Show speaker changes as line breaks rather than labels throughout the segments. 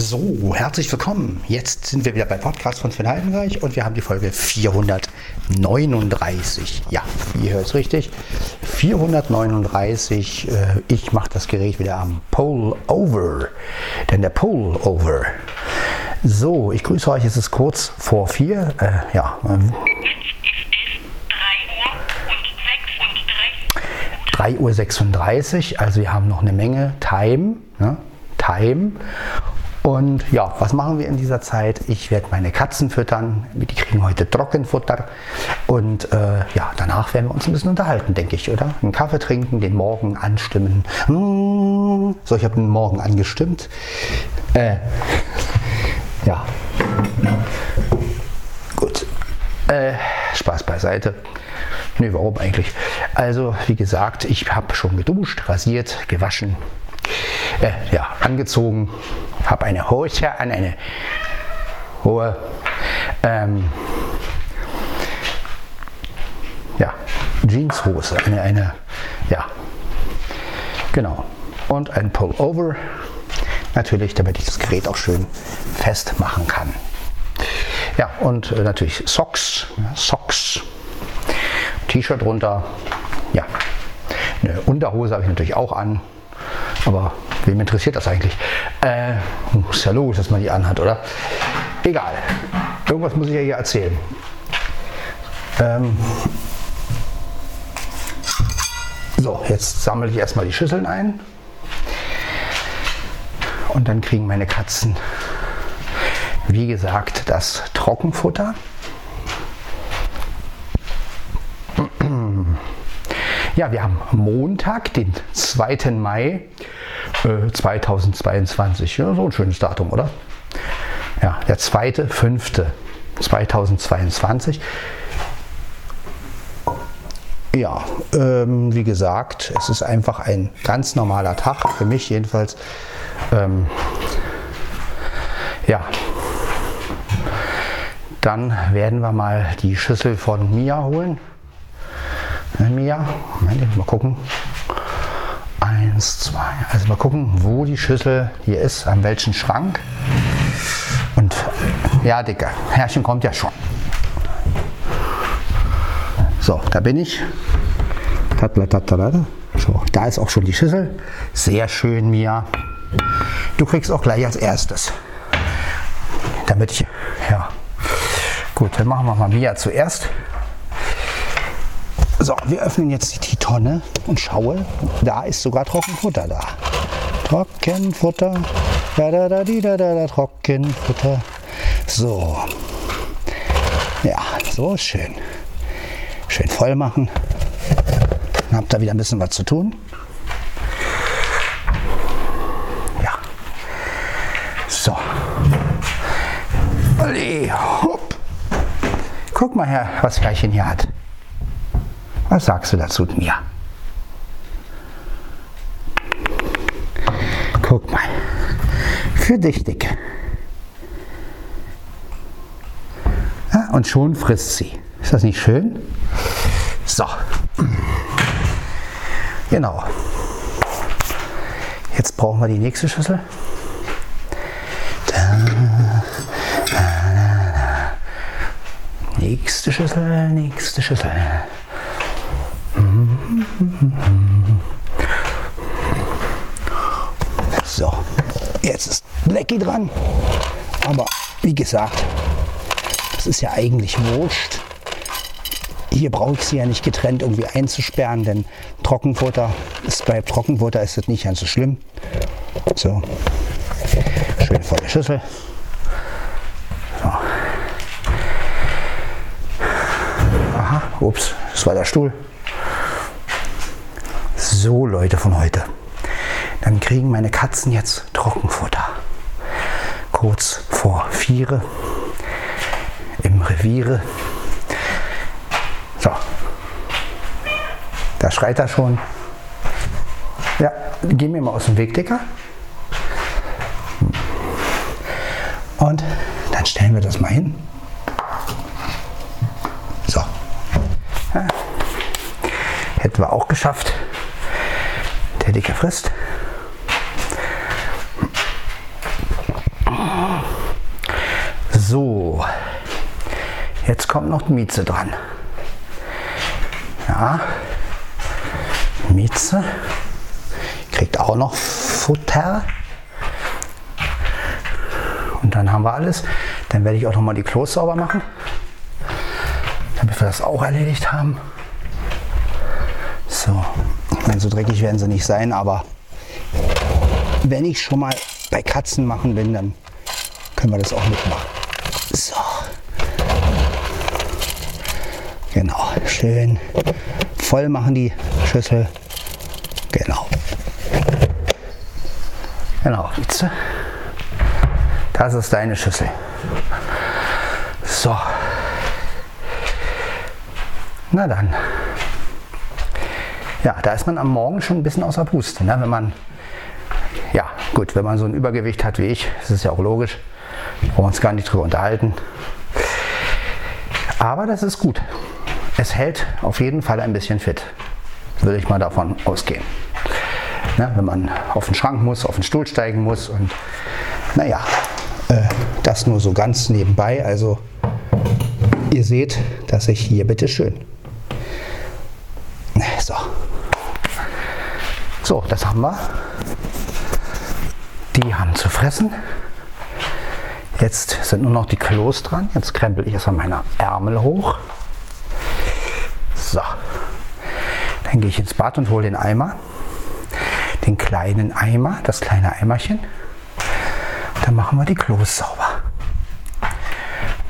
So, herzlich willkommen. Jetzt sind wir wieder bei Podcast von Sven Heidenreich und wir haben die Folge 439. Ja, ihr hört es richtig. 439. Äh, ich mache das Gerät wieder am Pull-Over. Denn der Pull-Over. So, ich grüße euch. Es ist kurz vor vier. Äh, ja. Ähm, 3.36 Uhr, also wir haben noch eine Menge Time. Ne? Time. Und ja, was machen wir in dieser Zeit? Ich werde meine Katzen füttern. Die kriegen heute Trockenfutter. Und äh, ja, danach werden wir uns ein bisschen unterhalten, denke ich, oder? Einen Kaffee trinken, den Morgen anstimmen. Mmh. So, ich habe den Morgen angestimmt. Äh, ja. Gut. Äh, Spaß beiseite. Nee, warum eigentlich? Also, wie gesagt, ich habe schon geduscht, rasiert, gewaschen, äh, ja, angezogen, habe eine Hose an, eine hohe, ähm, ja, Jeanshose, eine, eine, ja, genau. Und ein Pullover, natürlich, damit ich das Gerät auch schön festmachen kann. Ja, und äh, natürlich Socks, Socks, T-Shirt runter, ja, eine Unterhose habe ich natürlich auch an, aber wem interessiert das eigentlich? Äh, ist ja logisch, dass man die anhat, oder? Egal. Irgendwas muss ich ja hier erzählen. Ähm so, jetzt sammle ich erstmal die Schüsseln ein. Und dann kriegen meine Katzen, wie gesagt, das Trockenfutter. Ja, wir haben Montag, den 2. Mai äh, 2022. Ja, so ein schönes Datum, oder? Ja, der 2.5.2022. Ja, ähm, wie gesagt, es ist einfach ein ganz normaler Tag, für mich jedenfalls. Ähm, ja, dann werden wir mal die Schüssel von Mia holen. Mia, Moment, mal gucken. Eins, zwei. Also mal gucken, wo die Schüssel hier ist, an welchem Schrank. Und ja, Dicker, Herrchen kommt ja schon. So, da bin ich. So, da ist auch schon die Schüssel. Sehr schön, Mia. Du kriegst auch gleich als erstes. Damit ich, ja. Gut, dann machen wir mal Mia zuerst. So, wir öffnen jetzt die Tonne und schaue, da ist sogar Trockenfutter da. Trockenfutter, da da da da da da, Trockenfutter. So, ja, so schön. Schön voll machen. Dann habt ihr wieder ein bisschen was zu tun. Ja. So. Allee, hopp. Guck mal her, was Herrchen hier hat. Was sagst du dazu, Mia? Guck mal. Für dich, Dicke. Ja, und schon frisst sie. Ist das nicht schön? So. Genau. Jetzt brauchen wir die nächste Schüssel. Da, da, da, nächste Schüssel, nächste Schüssel. So, jetzt ist Blackie dran. Aber wie gesagt, das ist ja eigentlich wurscht. Hier brauche ich sie ja nicht getrennt irgendwie einzusperren, denn Trockenfutter ist bei Trockenfutter ist das nicht ganz so schlimm. So, schön volle Schüssel. So. Aha, ups, das war der Stuhl. So Leute von heute. Dann kriegen meine Katzen jetzt Trockenfutter. Kurz vor vier im Reviere. So. Da schreit er schon. Ja, geh mir mal aus dem Weg, Dicker. Und dann stellen wir das mal hin. So. Ja. Hätten wir auch geschafft der Dicke frisst. So, jetzt kommt noch Mieze dran. Ja, Mieze kriegt auch noch Futter. Und dann haben wir alles. Dann werde ich auch noch mal die Klos sauber machen, damit wir das auch erledigt haben. Meine, so dreckig werden sie nicht sein, aber wenn ich schon mal bei Katzen machen bin, dann können wir das auch mitmachen. So. Genau, schön voll machen die Schüssel. Genau. Genau? Das ist deine Schüssel. So. Na dann. Ja, da ist man am Morgen schon ein bisschen außer Puste. Ne? Wenn man, ja, gut, wenn man so ein Übergewicht hat wie ich, das ist ja auch logisch, brauchen wir uns gar nicht drüber unterhalten. Aber das ist gut. Es hält auf jeden Fall ein bisschen fit. Würde ich mal davon ausgehen. Ne? Wenn man auf den Schrank muss, auf den Stuhl steigen muss und naja, äh, das nur so ganz nebenbei. Also ihr seht, dass ich hier bitte schön. So. So, das haben wir. Die haben zu fressen. Jetzt sind nur noch die Klos dran. Jetzt krempel ich erstmal meine Ärmel hoch. So. Dann gehe ich ins Bad und hole den Eimer. Den kleinen Eimer, das kleine Eimerchen. Dann machen wir die Klos sauber.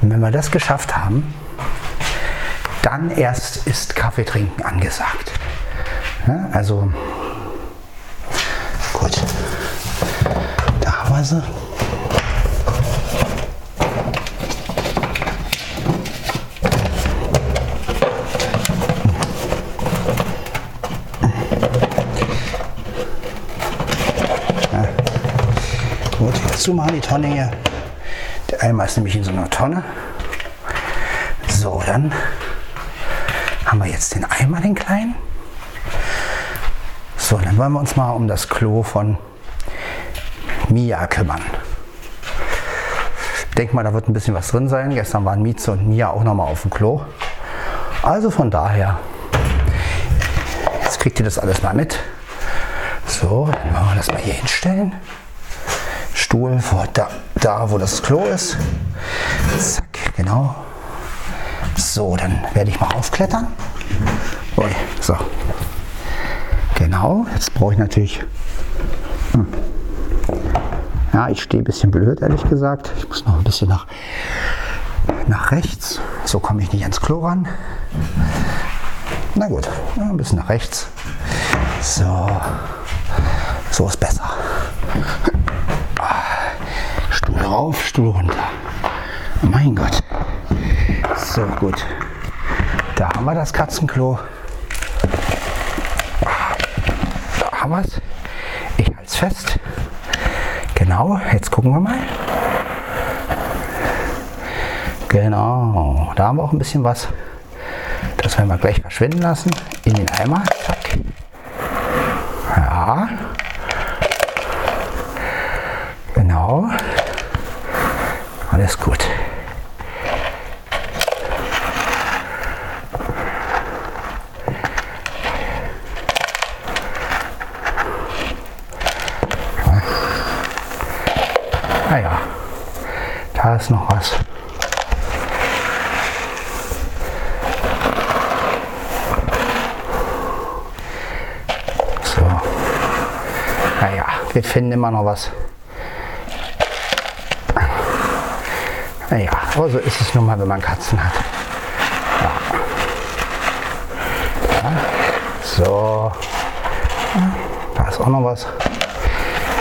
Und wenn wir das geschafft haben, dann erst ist Kaffee trinken angesagt. Ja, also gut, da haben wir sie. Zumachen die Tonne hier. Der Eimer ist nämlich in so einer Tonne. So, dann haben wir jetzt den Eimer, den kleinen. So, dann wollen wir uns mal um das Klo von Mia kümmern. Ich denke mal, da wird ein bisschen was drin sein. Gestern waren Mieze und Mia auch noch mal auf dem Klo. Also von daher, jetzt kriegt ihr das alles mal mit. So, dann wollen wir das mal hier hinstellen. Stuhl vor da, da, wo das Klo ist. Zack, genau. So, dann werde ich mal aufklettern. Ui, so. Genau, jetzt brauche ich natürlich. Hm. Ja, ich stehe ein bisschen blöd, ehrlich gesagt. Ich muss noch ein bisschen nach, nach rechts. So komme ich nicht ans Klo ran. Na gut, ein bisschen nach rechts. So, so ist besser rauf, Stuhl runter. Mein Gott. So, gut. Da haben wir das Katzenklo. Da haben wir es. Ich halte es fest. Genau, jetzt gucken wir mal. Genau, da haben wir auch ein bisschen was. Das werden wir gleich verschwinden lassen. In den Eimer. Zack. Ja. Genau. Alles gut. Naja, ah da ist noch was. So. Naja, wir finden immer noch was. Naja, aber so ist es nun mal, wenn man Katzen hat. Ja. Ja. So. Da ist auch noch was.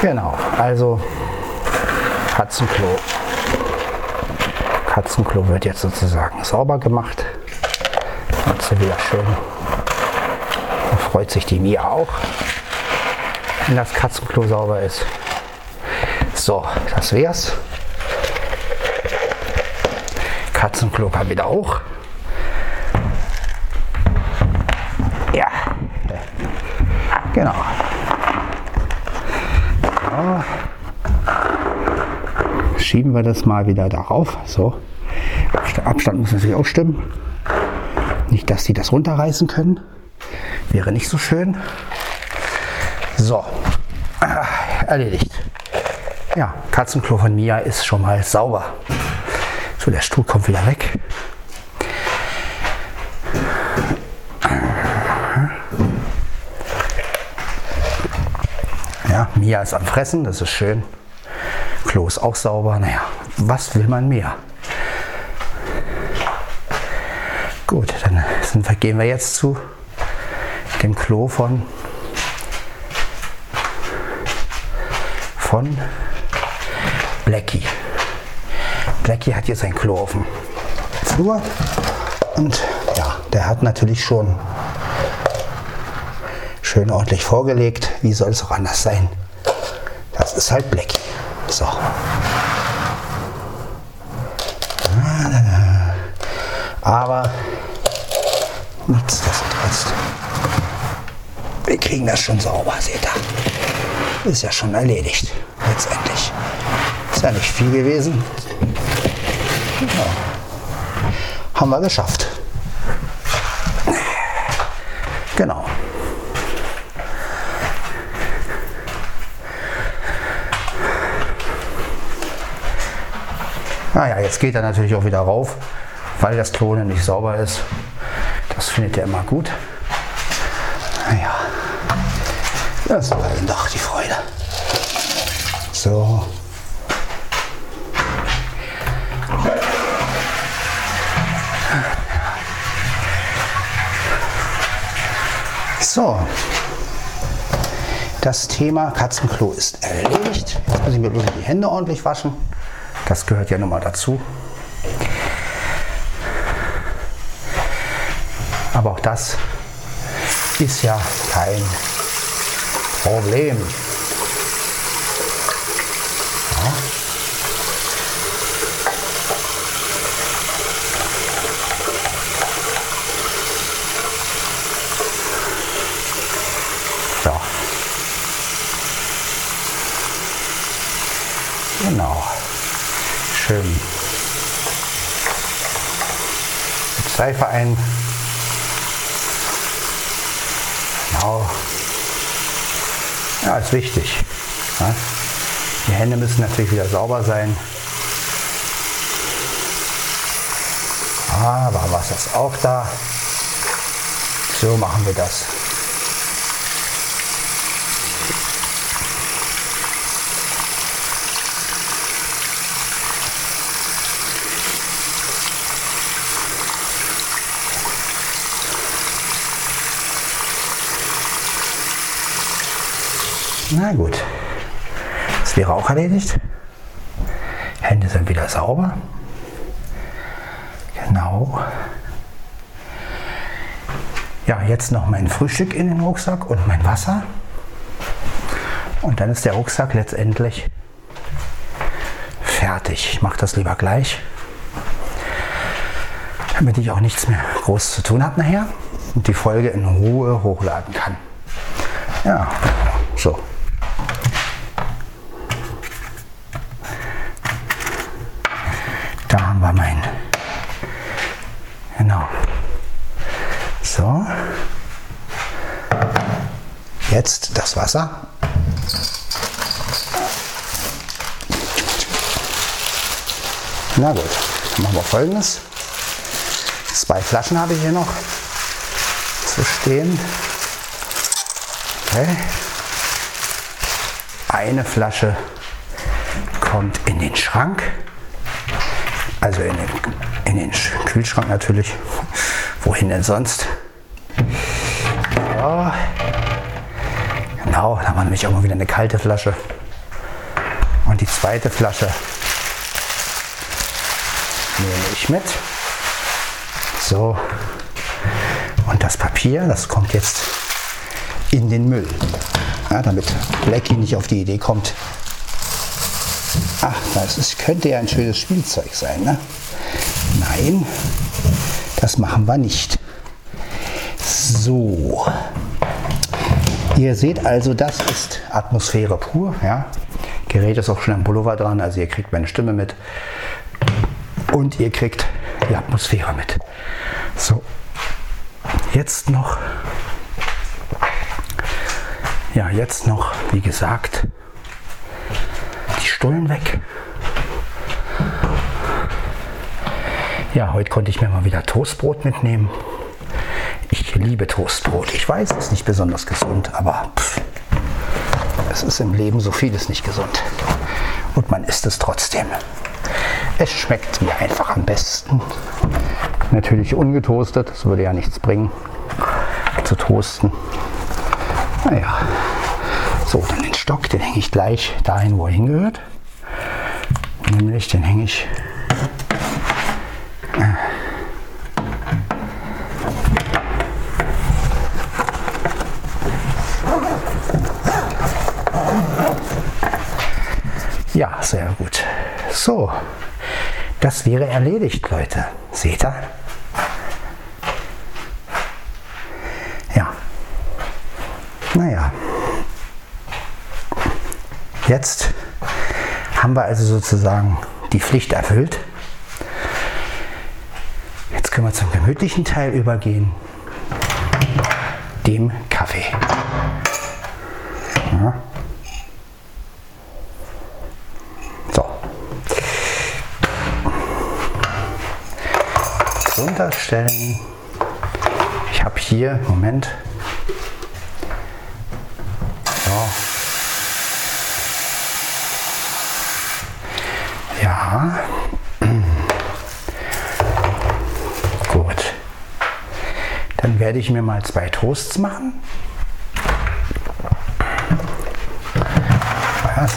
Genau, also Katzenklo. Katzenklo wird jetzt sozusagen sauber gemacht. Jetzt wieder schön. Da freut sich die Mia auch, wenn das Katzenklo sauber ist. So, das wär's. Katzenklo kam wieder hoch. Ja, genau. So. Schieben wir das mal wieder darauf. So. Abstand muss natürlich auch stimmen. Nicht, dass die das runterreißen können. Wäre nicht so schön. So, ah, erledigt. Ja, Katzenklo von Mia ist schon mal sauber. So, der Stuhl kommt wieder weg. Ja, Mia ist am Fressen, das ist schön. Klo ist auch sauber. Naja, was will man mehr? Gut, dann sind, gehen wir jetzt zu dem Klo von, von Blackie. Blackie hat jetzt ein Klo auf dem Flur und ja, der hat natürlich schon schön ordentlich vorgelegt. Wie soll es auch anders sein? Das ist halt Blackie. So. Aber nichtsdestotrotz, wir kriegen das schon sauber, seht ihr. Ist ja schon erledigt, letztendlich. Ist ja nicht viel gewesen. Ja. Haben wir geschafft. Genau. Naja, jetzt geht er natürlich auch wieder rauf, weil das Klone nicht sauber ist. Das findet er immer gut. Das war ihm doch die Freude. So. So, das Thema Katzenklo ist erledigt. Jetzt muss ich mir bloß die Hände ordentlich waschen. Das gehört ja nun mal dazu. Aber auch das ist ja kein Problem. Ja. So. Genau schön mit Seife ein. Ist wichtig. Ja. Die Hände müssen natürlich wieder sauber sein. Aber was ist auch da? So machen wir das. Na gut, das wäre auch erledigt. Hände sind wieder sauber. Genau. Ja, jetzt noch mein Frühstück in den Rucksack und mein Wasser. Und dann ist der Rucksack letztendlich fertig. Ich mache das lieber gleich, damit ich auch nichts mehr groß zu tun habe nachher und die Folge in Ruhe hochladen kann. Ja, so. haben wir mein. Genau. So. Jetzt das Wasser. Na gut, dann machen wir folgendes. Zwei Flaschen habe ich hier noch zu stehen. Okay. Eine Flasche kommt in den Schrank. Also in den, in den Kühlschrank natürlich. Wohin denn sonst? Ja. Genau, da wir nämlich auch mal wieder eine kalte Flasche. Und die zweite Flasche nehme ich mit. So. Und das Papier, das kommt jetzt in den Müll. Ja, damit Blackie nicht auf die Idee kommt, Ach, das ist, könnte ja ein schönes Spielzeug sein. Ne? Nein, das machen wir nicht. So. Ihr seht also, das ist Atmosphäre pur. Ja? Gerät ist auch schon am Pullover dran, also ihr kriegt meine Stimme mit. Und ihr kriegt die Atmosphäre mit. So, jetzt noch, ja, jetzt noch, wie gesagt, die Stullen weg. Ja, heute konnte ich mir mal wieder Toastbrot mitnehmen. Liebe Toastbrot. Ich weiß, es ist nicht besonders gesund, aber pff, es ist im Leben so vieles nicht gesund. Und man isst es trotzdem. Es schmeckt mir einfach am besten. Natürlich ungetoastet, das würde ja nichts bringen, zu toasten. Naja, so, dann den Stock, den hänge ich gleich dahin, wo er hingehört. Nämlich, den hänge ich Ja, sehr gut. So, das wäre erledigt, Leute. Seht ihr? Ja. Naja. Jetzt haben wir also sozusagen die Pflicht erfüllt. Jetzt können wir zum gemütlichen Teil übergehen, dem Kaffee. Runterstellen. Ich habe hier, Moment. So. Ja. Gut. Dann werde ich mir mal zwei Toasts machen. Was?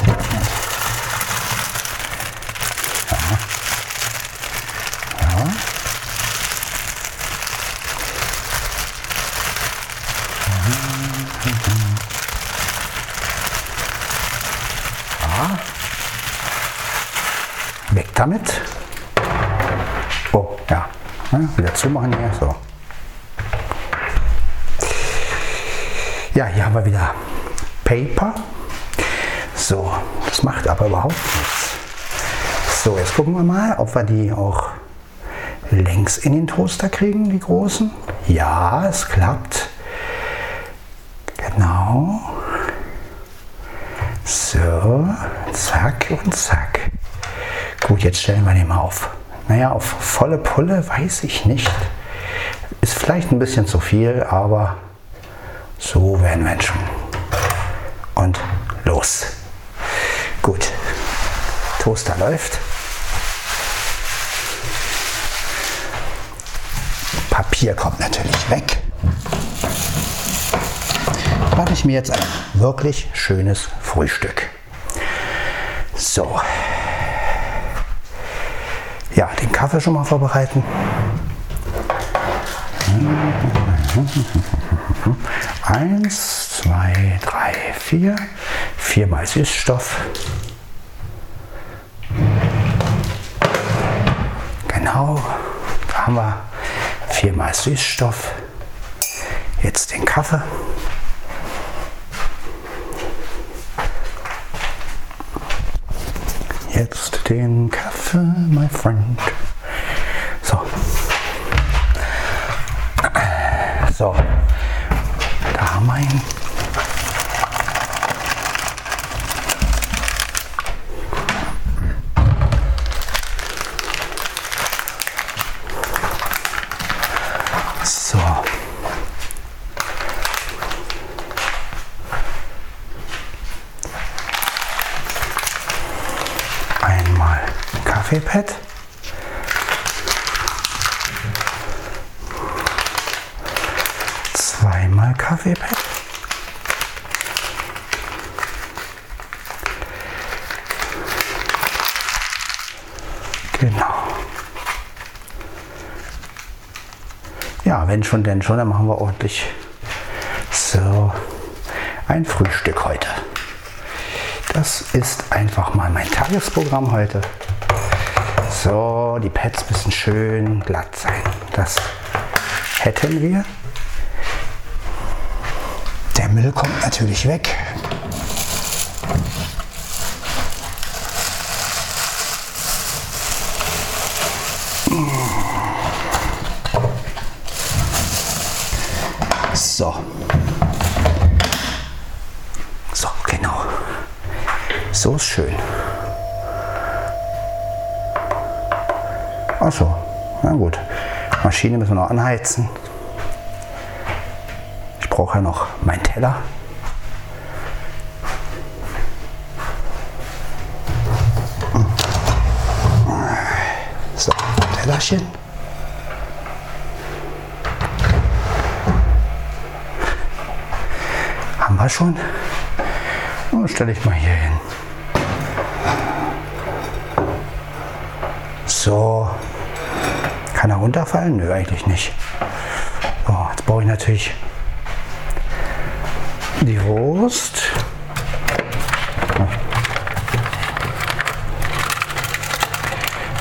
Wir wieder Paper. So, das macht aber überhaupt nichts. So, jetzt gucken wir mal, ob wir die auch längs in den Toaster kriegen, die großen. Ja, es klappt. Genau. So, zack und zack. Gut, jetzt stellen wir den mal auf. Naja, auf volle Pulle weiß ich nicht. Ist vielleicht ein bisschen zu viel, aber so werden wir schon. Und los. Gut. Toaster läuft. Papier kommt natürlich weg. Mache ich mir jetzt ein wirklich schönes Frühstück. So, ja, den Kaffee schon mal vorbereiten. Eins, zwei, drei, vier. Viermal Süßstoff. Genau, da haben wir viermal Süßstoff. Jetzt den Kaffee. Jetzt den Kaffee, my friend. So. So. Haben wir ihn. Kaffeepad. Zweimal Kaffeepad. Genau. Ja, wenn schon, denn schon, dann machen wir ordentlich so ein Frühstück heute. Das ist einfach mal mein Tagesprogramm heute. So, die Pads müssen schön glatt sein. Das hätten wir. Müll kommt natürlich weg. So. So, genau. So ist schön. Achso, na gut. Maschine müssen wir noch anheizen. Brauche ja noch meinen Teller. So, Tellerchen. Haben wir schon. Und stelle ich mal hier hin. So. Kann er runterfallen? Nö, eigentlich nicht. So, jetzt brauche ich natürlich die Wurst.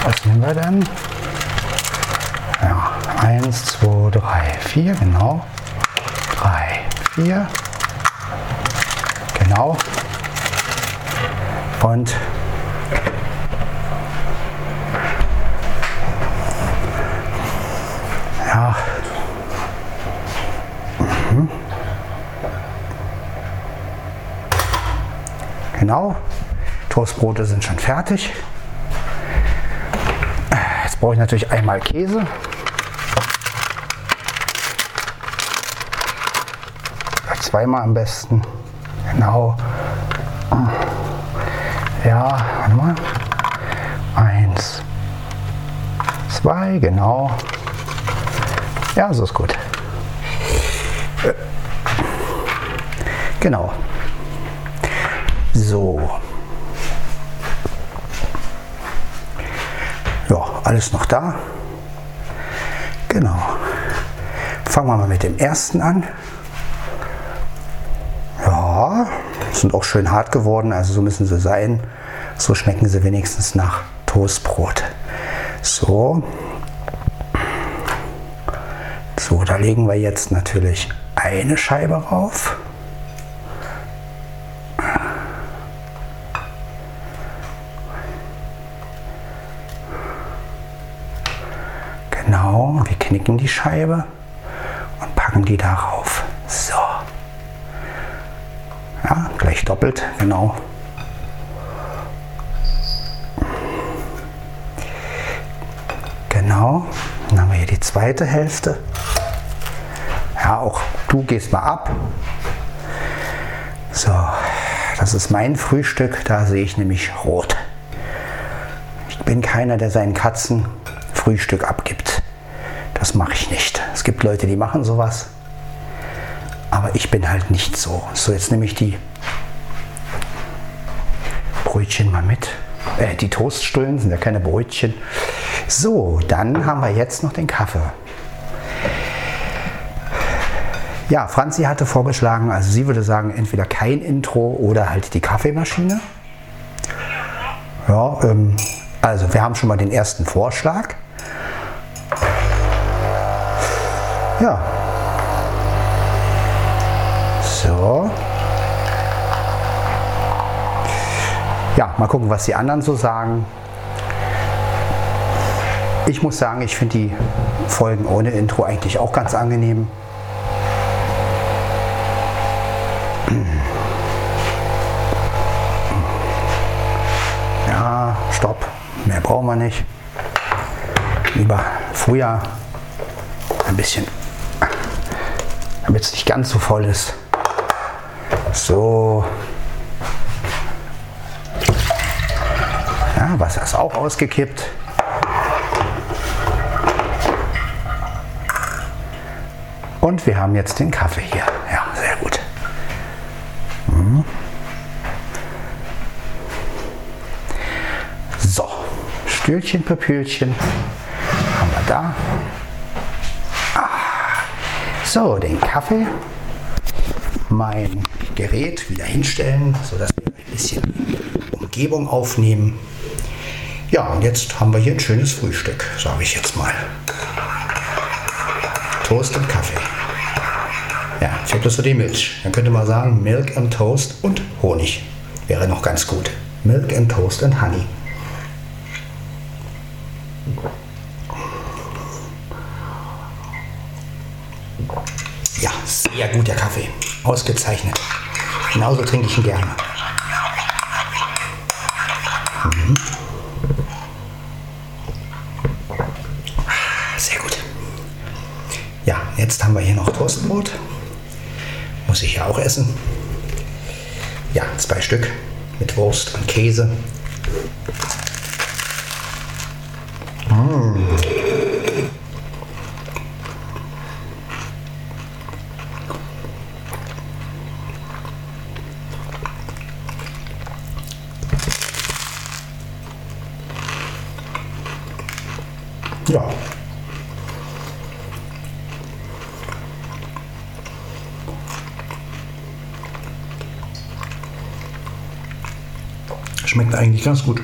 Was nehmen wir dann? Ja, eins, zwei, drei, vier, genau. Drei, vier. Genau. Und Genau. Toastbrote sind schon fertig. Jetzt brauche ich natürlich einmal Käse. Zweimal am besten. Genau. Ja, warte mal. Eins, zwei, genau. Ja, so ist gut. Genau. So. Ja, alles noch da. Genau. Fangen wir mal mit dem ersten an. Ja, sind auch schön hart geworden, also so müssen sie sein. So schmecken sie wenigstens nach Toastbrot. So. So, da legen wir jetzt natürlich eine Scheibe rauf. Knicken die Scheibe und packen die darauf. So. Ja, gleich doppelt, genau. Genau, dann haben wir hier die zweite Hälfte. Ja, auch du gehst mal ab. So, das ist mein Frühstück, da sehe ich nämlich rot. Ich bin keiner, der seinen Katzen Frühstück abgibt. Das mache ich nicht. Es gibt Leute, die machen sowas. Aber ich bin halt nicht so. So, jetzt nehme ich die Brötchen mal mit. Äh, die Toaststullen sind ja keine Brötchen. So, dann haben wir jetzt noch den Kaffee. Ja, Franzi hatte vorgeschlagen, also sie würde sagen, entweder kein Intro oder halt die Kaffeemaschine. Ja, ähm, also wir haben schon mal den ersten Vorschlag. Ja. So. Ja, mal gucken, was die anderen so sagen. Ich muss sagen, ich finde die Folgen ohne Intro eigentlich auch ganz angenehm. Ja, stopp. Mehr brauchen wir nicht. Lieber früher ein bisschen, damit es nicht ganz so voll ist. So. Ja, Wasser ist auch ausgekippt. Und wir haben jetzt den Kaffee hier. Ja, sehr gut. Mhm. So, Stühlchen, Papierchen haben wir da. So, den Kaffee, mein Gerät wieder hinstellen, sodass wir ein bisschen Umgebung aufnehmen. Ja, und jetzt haben wir hier ein schönes Frühstück, sage ich jetzt mal. Toast und Kaffee. Ja, fehlt bloß so die Milch. Dann könnte man sagen Milk and Toast und Honig. Wäre noch ganz gut. Milk and Toast and Honey. Menschen gerne. Hm. Sehr gut. Ja, jetzt haben wir hier noch Toastbrot. Muss ich ja auch essen. Ja, zwei Stück mit Wurst und Käse. Eigentlich ganz gut.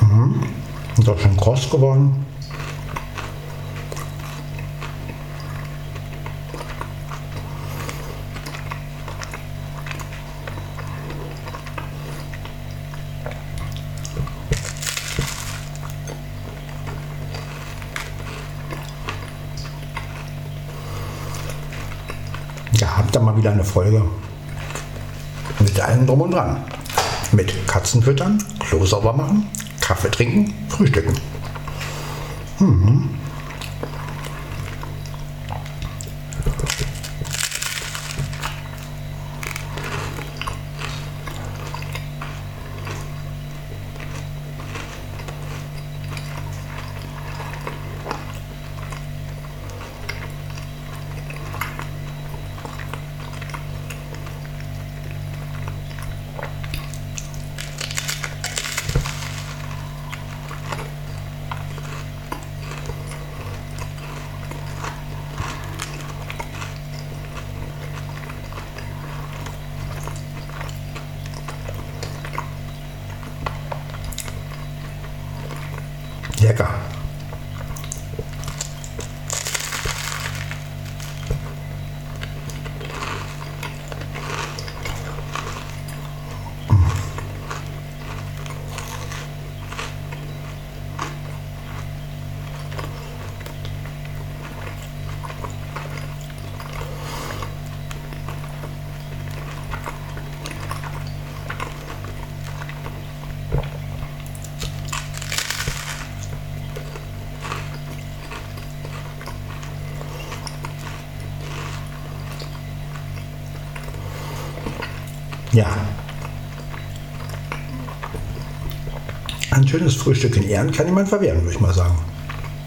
Mhm. Ist auch schon kross geworden. Ja, habt ihr mal wieder eine Folge mit allem drum und dran. Mit Katzen füttern, Klo sauber machen, Kaffee trinken, frühstücken. Mhm. Ja. Ein schönes Frühstück in Ehren kann niemand verwehren, würde ich mal sagen.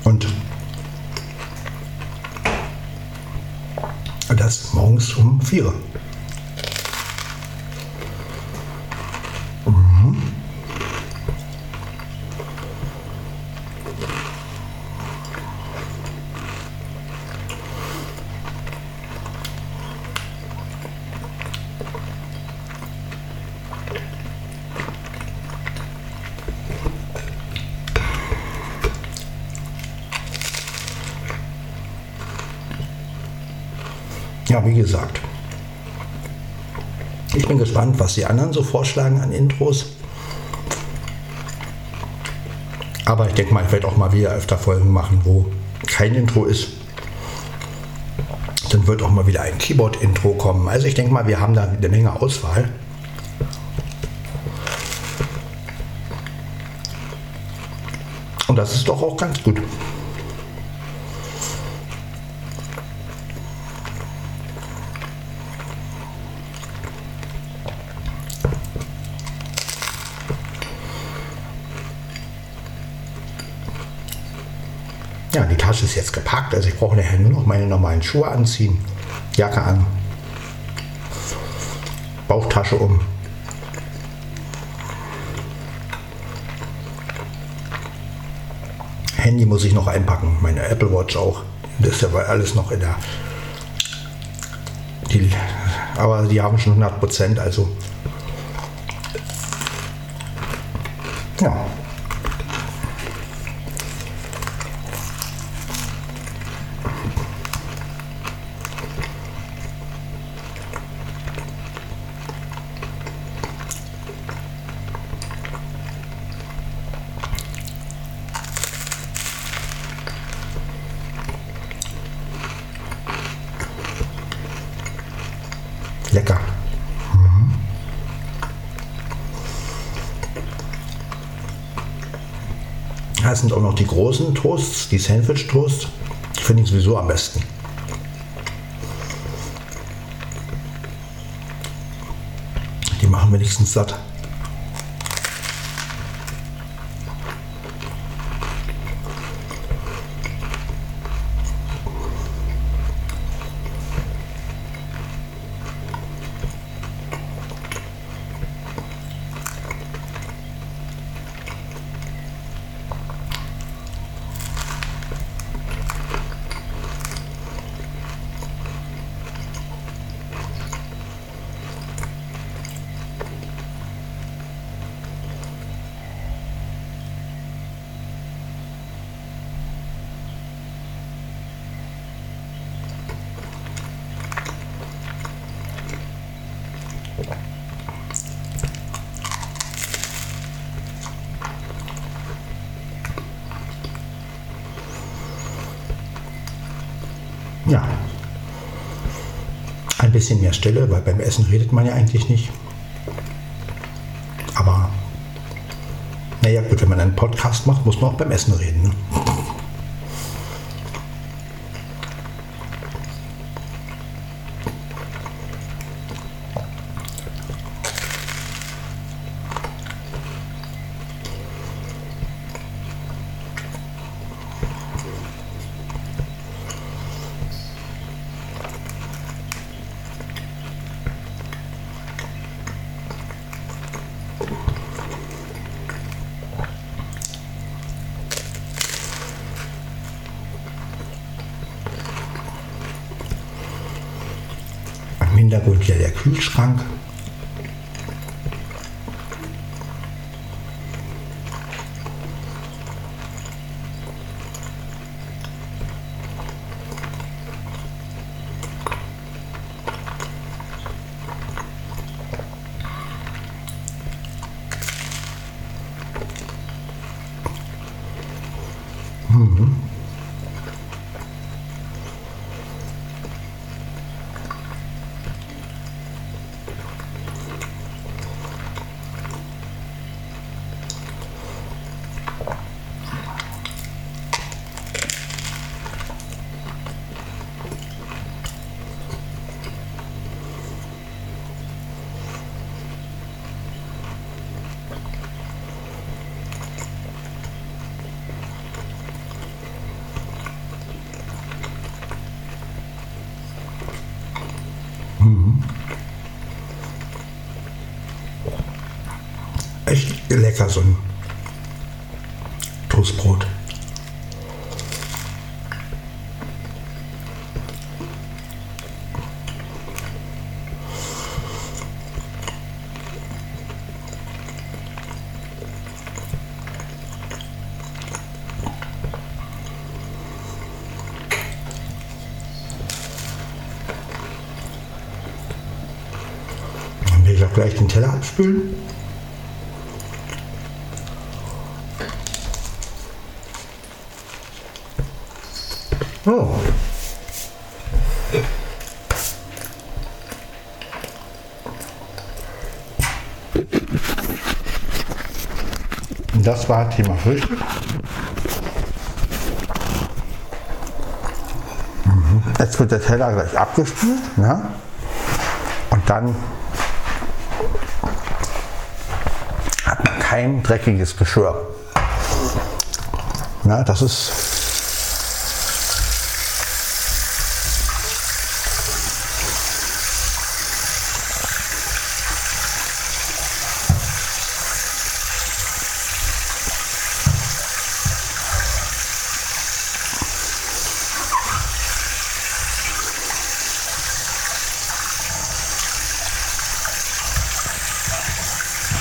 Und das morgens um vier. Ja, wie gesagt. Ich bin gespannt, was die anderen so vorschlagen an Intros. Aber ich denke mal, ich werde auch mal wieder öfter Folgen machen, wo kein Intro ist. Dann wird auch mal wieder ein Keyboard-Intro kommen. Also ich denke mal, wir haben da eine Menge Auswahl. Und das ist doch auch ganz gut. Tasche ist jetzt gepackt, also ich brauche nachher nur noch meine normalen Schuhe anziehen, Jacke an, Bauchtasche um. Handy muss ich noch einpacken, meine Apple Watch auch. Das ist ja alles noch in der. Die, aber die haben schon 100 Prozent, also. Lecker. Mhm. Das sind auch noch die großen Toasts, die Sandwich-Toasts. Finde ich sowieso am besten. Die machen wenigstens satt. Stille, weil beim Essen redet man ja eigentlich nicht. Aber naja, gut, wenn man einen Podcast macht, muss man auch beim Essen reden. Ne? Hintergrund hier der Kühlschrank. Lecker, so ein Toastbrot. Gleich den Teller abspülen. Oh. Das war Thema Frühstück. Mhm. Jetzt wird der Teller gleich abgespült. Ja? Und dann hat man kein dreckiges Geschirr. Ja, das ist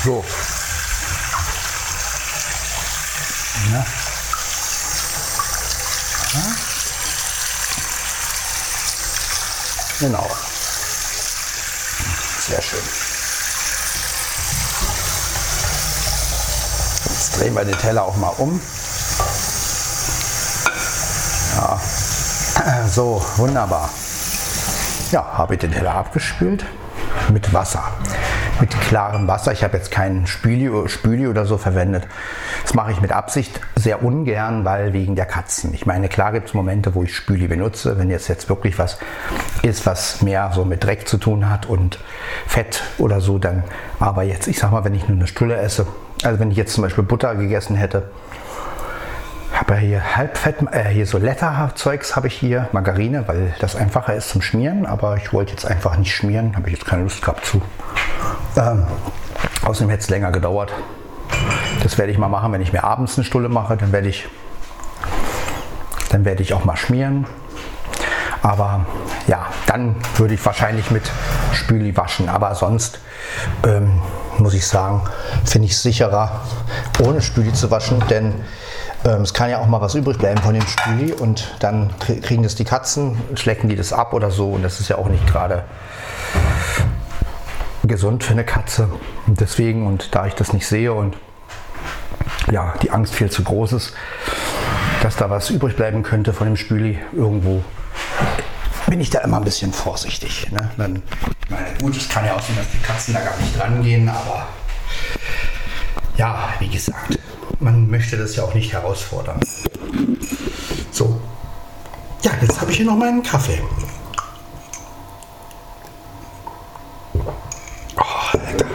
So. Ja. Ja. Genau. Sehr schön. Jetzt drehen wir den Teller auch mal um. Ja. So, wunderbar. Ja, habe ich den Teller abgespült mit Wasser. mit klarem Wasser. Ich habe jetzt keinen Spüli, Spüli oder so verwendet. Das mache ich mit Absicht sehr ungern, weil wegen der Katzen. Ich meine, klar gibt es Momente, wo ich Spüli benutze, wenn jetzt, jetzt wirklich was ist, was mehr so mit Dreck zu tun hat und Fett oder so, dann. Aber jetzt, ich sag mal, wenn ich nur eine Stulle esse, also wenn ich jetzt zum Beispiel Butter gegessen hätte, habe hier Halbfett, äh, hier so Letter-Zeugs habe ich hier, Margarine, weil das einfacher ist zum Schmieren, aber ich wollte jetzt einfach nicht schmieren, habe ich jetzt keine Lust gehabt zu. Ähm, außerdem hätte es länger gedauert. Das werde ich mal machen, wenn ich mir abends eine Stulle mache, dann werde ich, dann werde ich auch mal schmieren. Aber ja, dann würde ich wahrscheinlich mit Spüli waschen. Aber sonst ähm, muss ich sagen, finde ich es sicherer, ohne Spüli zu waschen, denn ähm, es kann ja auch mal was übrig bleiben von dem Spüli und dann kriegen das die Katzen, schlecken die das ab oder so und das ist ja auch nicht gerade gesund für eine Katze. Und deswegen und da ich das nicht sehe und ja, die Angst viel zu groß ist, dass da was übrig bleiben könnte von dem Spüli irgendwo, bin ich da immer ein bisschen vorsichtig. Ne? Dann, meine, gut, es kann ja auch sein, dass die Katzen da gar nicht dran gehen, aber ja, wie gesagt, man möchte das ja auch nicht herausfordern. So. Ja, jetzt habe ich hier noch meinen Kaffee. Oh, lecker.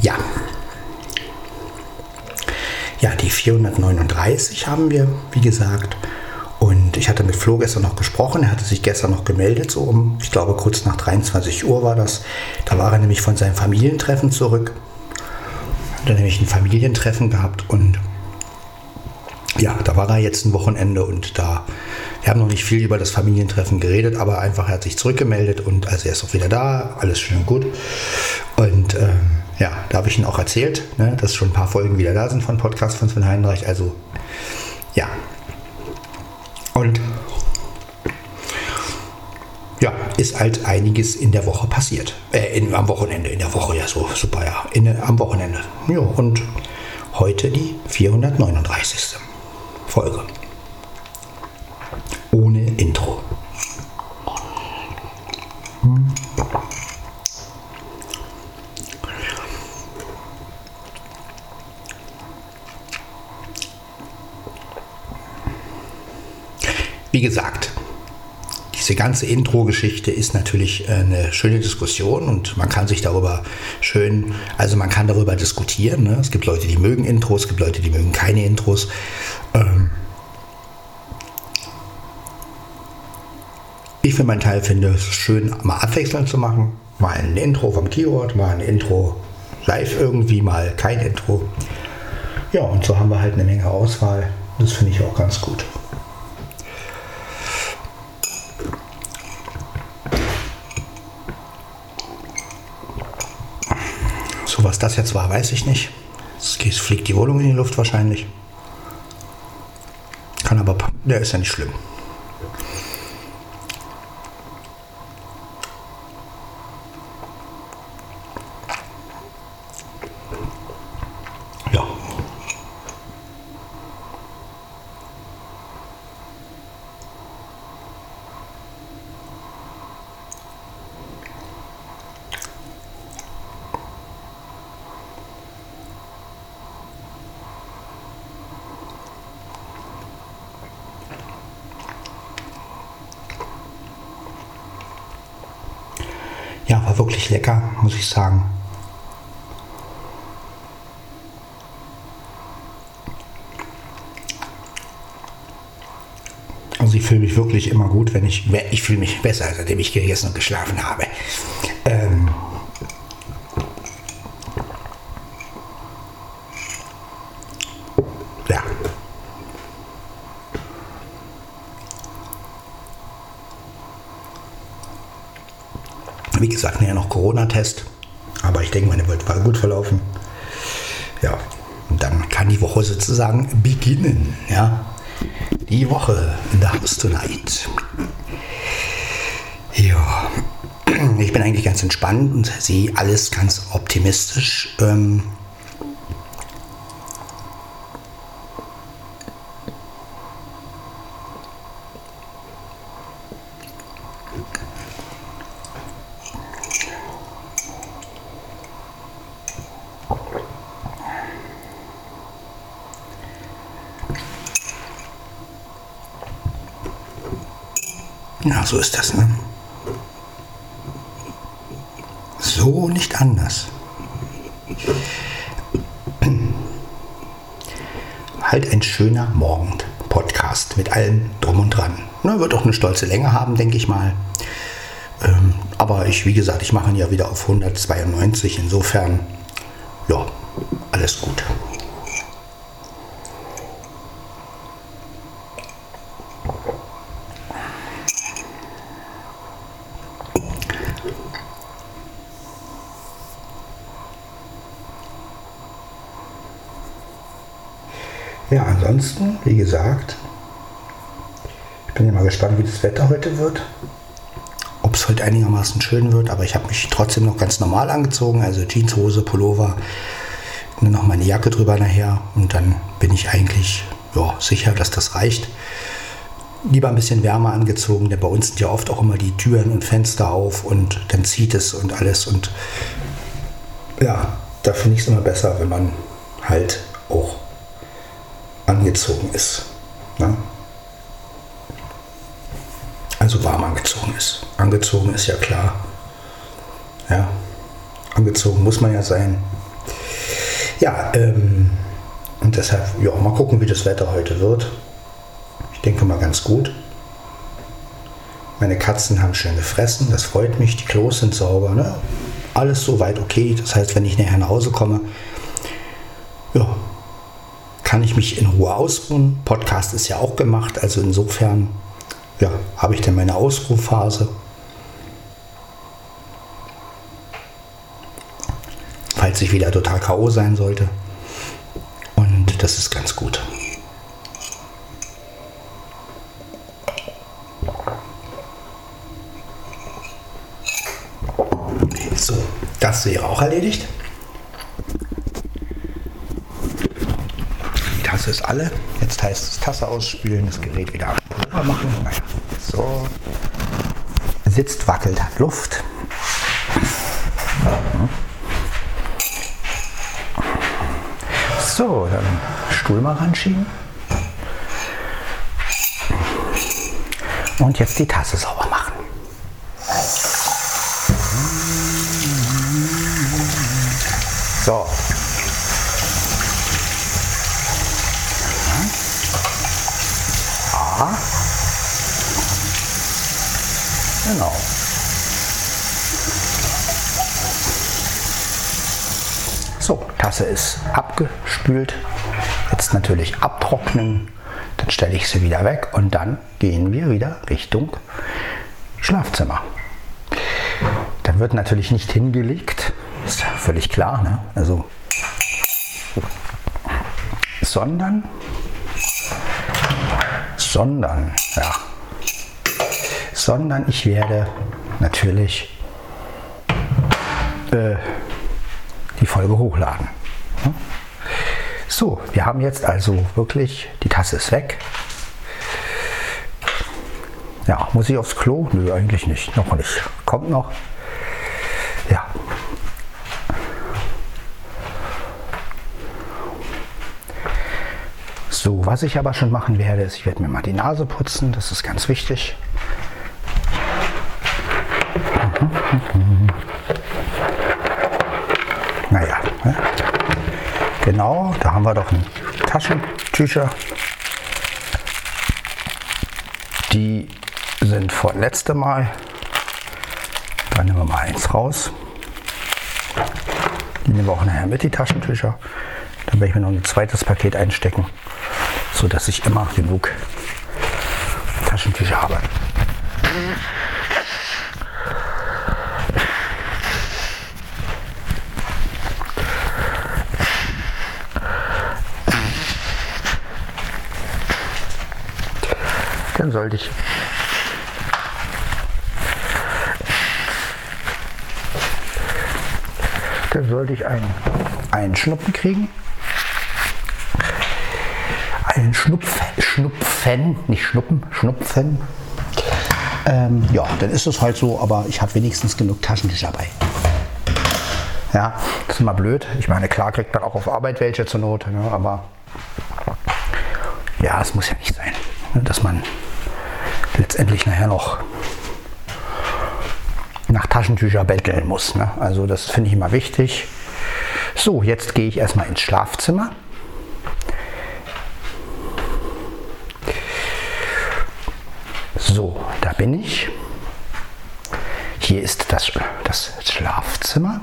Ja. Ja, die 439 haben wir, wie gesagt. Und ich hatte mit Flo gestern noch gesprochen. Er hatte sich gestern noch gemeldet, so um, ich glaube, kurz nach 23 Uhr war das. Da war er nämlich von seinem Familientreffen zurück. Hat er nämlich ein Familientreffen gehabt und ja, da war er jetzt ein Wochenende und da, wir haben noch nicht viel über das Familientreffen geredet, aber einfach er hat sich zurückgemeldet und also er ist auch wieder da, alles schön und gut. Und ähm, ja, da habe ich ihn auch erzählt, ne, dass schon ein paar Folgen wieder da sind von Podcast von Sven Heinreich. Also ja, und ja, ist halt einiges in der Woche passiert. Äh, in, am Wochenende, in der Woche, ja, so super, ja. In, am Wochenende. Ja, und heute die 439. Folge. Ohne Intro. Wie gesagt, diese ganze Intro-Geschichte ist natürlich äh, eine schöne Diskussion und man kann sich darüber schön, also man kann darüber diskutieren. Ne? Es gibt Leute, die mögen Intros, es gibt Leute, die mögen keine Intros. Ähm ich für meinen Teil finde es schön, mal abwechselnd zu machen. Mal ein Intro vom Keyword, mal ein Intro live irgendwie, mal kein Intro. Ja, und so haben wir halt eine Menge Auswahl. Das finde ich auch ganz gut. was das jetzt war, weiß ich nicht. Es fliegt die Wohnung in die Luft wahrscheinlich. Kann aber, der ist ja nicht schlimm. Ja, war wirklich lecker, muss ich sagen. Also ich fühle mich wirklich immer gut, wenn ich, ich fühle mich besser, seitdem ich gegessen und geschlafen habe. Ähm, Wie gesagt, nachher noch Corona-Test. Aber ich denke, meine wird war gut verlaufen. Ja, und dann kann die Woche sozusagen beginnen. Ja, die Woche in the House Tonight. Ja, ich bin eigentlich ganz entspannt und sehe alles ganz optimistisch. Ähm, Ja, so ist das, ne? So nicht anders. Halt ein schöner Morgen-Podcast mit allem drum und dran. Ne, wird auch eine stolze Länge haben, denke ich mal. Ähm, aber ich, wie gesagt, ich mache ihn ja wieder auf 192. Insofern, ja, alles gut. Ja, ansonsten, wie gesagt, ich bin ja mal gespannt, wie das Wetter heute wird. Ob es heute einigermaßen schön wird, aber ich habe mich trotzdem noch ganz normal angezogen, also Jeanshose, Pullover, nur noch meine Jacke drüber nachher und dann bin ich eigentlich ja, sicher, dass das reicht. Lieber ein bisschen wärmer angezogen, denn bei uns sind ja oft auch immer die Türen und Fenster auf und dann zieht es und alles und ja, da finde ich es immer besser, wenn man halt auch angezogen ist. Ne? Also warm angezogen ist. Angezogen ist ja klar. Ja, angezogen muss man ja sein. Ja, ähm, und deshalb, ja, mal gucken, wie das Wetter heute wird. Ich denke mal ganz gut. Meine Katzen haben schön gefressen, das freut mich. Die Klos sind sauber, ne? Alles soweit okay. Das heißt, wenn ich nachher nach Hause komme, ja, kann ich mich in Ruhe ausruhen. Podcast ist ja auch gemacht, also insofern ja, habe ich dann meine Ausruhphase. Falls ich wieder total K.O. sein sollte. Und das ist ganz gut. So, das wäre auch erledigt. Tasse ist alle. Jetzt heißt es Tasse ausspülen, das Gerät wieder abpulver machen. So. Sitzt, wackelt, hat Luft. So, dann Stuhl mal ranschieben. Und jetzt die Tasse sauber machen. So, Genau. So, Tasse ist abgespült. Jetzt natürlich abtrocknen. Dann stelle ich sie wieder weg und dann gehen wir wieder Richtung Schlafzimmer. Dann wird natürlich nicht hingelegt, ist ja völlig klar. Ne? Also, sondern, sondern, ja, sondern ich werde natürlich äh, die Folge hochladen. So, wir haben jetzt also wirklich, die Tasse ist weg. Ja, muss ich aufs Klo? Nö, eigentlich nicht. Noch nicht. Kommt noch. Ja. So, was ich aber schon machen werde, ist, ich werde mir mal die Nase putzen. Das ist ganz wichtig. Naja, ne? genau, da haben wir doch ein Taschentücher. Die sind von letztem Mal. Da nehmen wir mal eins raus. Die nehmen wir auch nachher mit, die Taschentücher. Dann werde ich mir noch ein zweites Paket einstecken, sodass ich immer genug Taschentücher habe. Dann sollte ich dann sollte ich einen, einen Schnuppen kriegen. Einen Schnupf, Schnupfen, nicht Schnuppen, Schnupfen. Ähm, ja, dann ist es halt so, aber ich habe wenigstens genug Taschentücher dabei. Ja, das ist immer blöd. Ich meine, klar kriegt man auch auf Arbeit welche zur Not, ne, aber ja, es muss ja nicht sein, ne, dass man letztendlich nachher noch nach Taschentücher betteln muss. Ne? Also das finde ich immer wichtig. So, jetzt gehe ich erstmal ins Schlafzimmer. So, da bin ich. Hier ist das, das Schlafzimmer.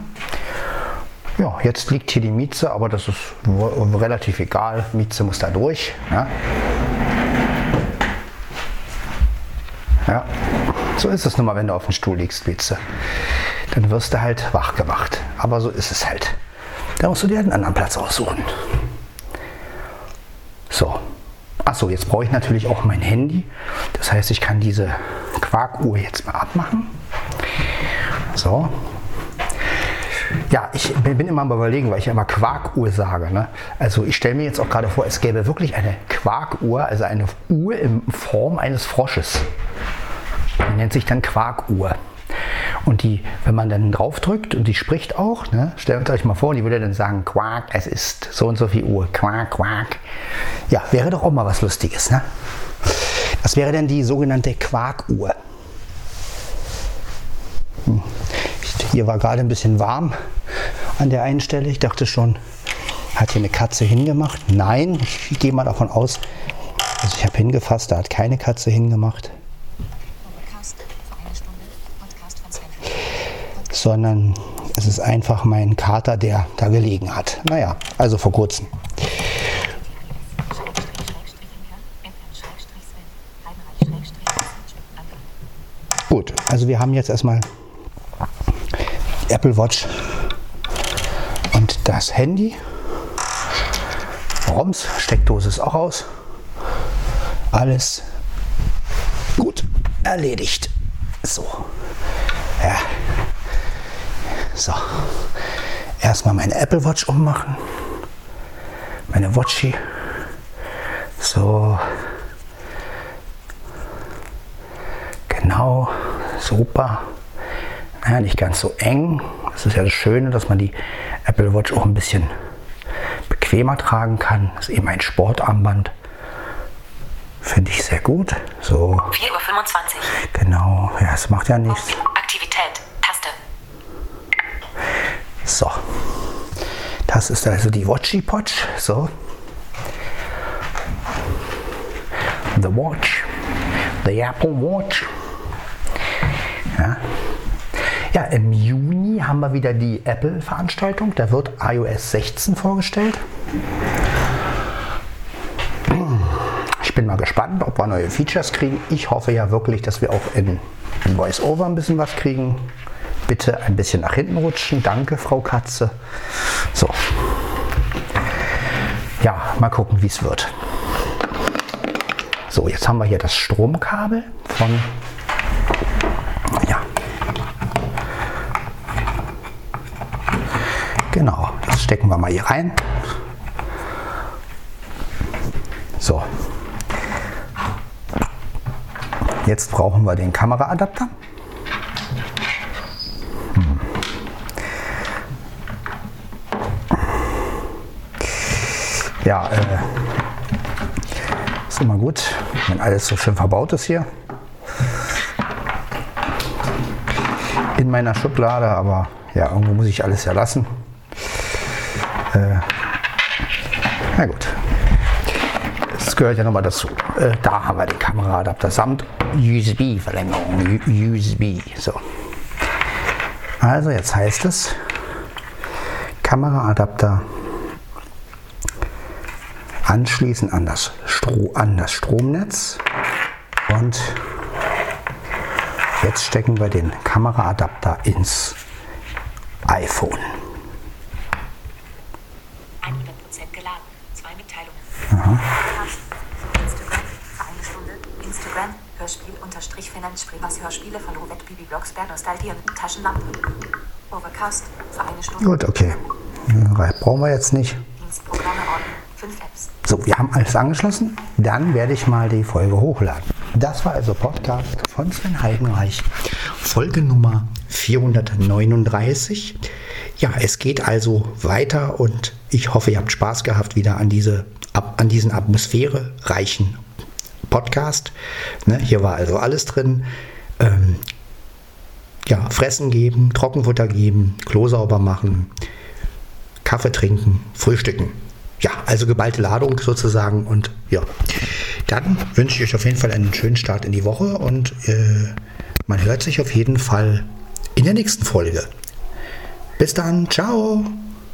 Ja, jetzt liegt hier die Mieze, aber das ist relativ egal. Mieze muss da durch. Ja. Ja. So ist es nun mal, wenn du auf dem Stuhl liegst, Mieze. Dann wirst du halt wach gemacht. Aber so ist es halt. Da musst du dir einen anderen Platz aussuchen. So. Achso, jetzt brauche ich natürlich auch mein Handy. Das heißt, ich kann diese Quarkuhr jetzt mal abmachen. So. Ja, ich bin immer am überlegen, weil ich immer Quarkuhr sage. Ne? Also ich stelle mir jetzt auch gerade vor, es gäbe wirklich eine Quarkuhr, also eine Uhr in Form eines Frosches. Nennt sich dann Quarkuhr. Und die, wenn man dann draufdrückt und die spricht auch, ne, stellt euch mal vor, die würde dann sagen, Quark, es ist so und so viel Uhr, Quark, Quark. Ja, wäre doch auch mal was Lustiges. Ne? Das wäre dann die sogenannte Quarkuhr. Hm. Hier war gerade ein bisschen warm an der einen Stelle. Ich dachte schon, hat hier eine Katze hingemacht? Nein, ich gehe mal davon aus, also ich habe hingefasst, da hat keine Katze hingemacht. Sondern es ist einfach mein Kater, der da gelegen hat. Naja, also vor kurzem. Gut, also wir haben jetzt erstmal Apple Watch und das Handy. ROMs, Steckdose ist auch aus. Alles gut erledigt. So. Ja. So. Erstmal meine Apple Watch ummachen. Meine Watchi. So. Genau. Super. Ja, nicht ganz so eng. Das ist ja das Schöne, dass man die Apple Watch auch ein bisschen bequemer tragen kann. Das ist eben ein Sportarmband. Finde ich sehr gut. So. 4.25 Uhr. Genau. Ja, es macht ja nichts.
Aktivität.
So. Das ist also die Watchy Potch. So. The Watch. The Apple Watch. Ja. ja, im Juni haben wir wieder die Apple-Veranstaltung. Da wird iOS 16 vorgestellt. Ich bin mal gespannt, ob wir neue Features kriegen. Ich hoffe ja wirklich, dass wir auch in VoiceOver ein bisschen was kriegen. Bitte ein bisschen nach hinten rutschen. Danke, Frau Katze. So. Ja, mal gucken, wie es wird. So, jetzt haben wir hier das Stromkabel von. Ja. Genau, das stecken wir mal hier rein. So. Jetzt brauchen wir den Kameraadapter. Ja, äh, ist immer gut, wenn alles so schön verbaut ist hier. In meiner Schublade, aber ja, irgendwo muss ich alles ja lassen. Äh, na gut. Das gehört ja nochmal dazu. Äh, da haben wir den Kameraadapter samt USB-Verlängerung. USB. So. Also jetzt heißt es Kameraadapter anschließen an das, Stro an das Stromnetz und jetzt stecken wir den Kameraadapter ins iPhone.
100% geladen. Zwei Mitteilungen. Aha. Instagram, für eine Stunde. Instagram, Hörspiel, unterstrich Finanzspiel, was Hörspiele von Robert Bibi Blocksberg, Nostalgie und Taschenlampe. Overcast, für eine Stunde.
Gut, okay. Brauchen wir jetzt nicht. Wir haben alles angeschlossen. Dann werde ich mal die Folge hochladen. Das war also Podcast von Sven Heidenreich, Folge Nummer 439. Ja, es geht also weiter und ich hoffe, ihr habt Spaß gehabt wieder an, diese, an diesen atmosphärereichen Podcast. Ne, hier war also alles drin. Ähm, ja, Fressen geben, Trockenfutter geben, Klo sauber machen, Kaffee trinken, frühstücken. Ja, also geballte Ladung sozusagen. Und ja, dann wünsche ich euch auf jeden Fall einen schönen Start in die Woche und äh, man hört sich auf jeden Fall in der nächsten Folge. Bis dann, ciao!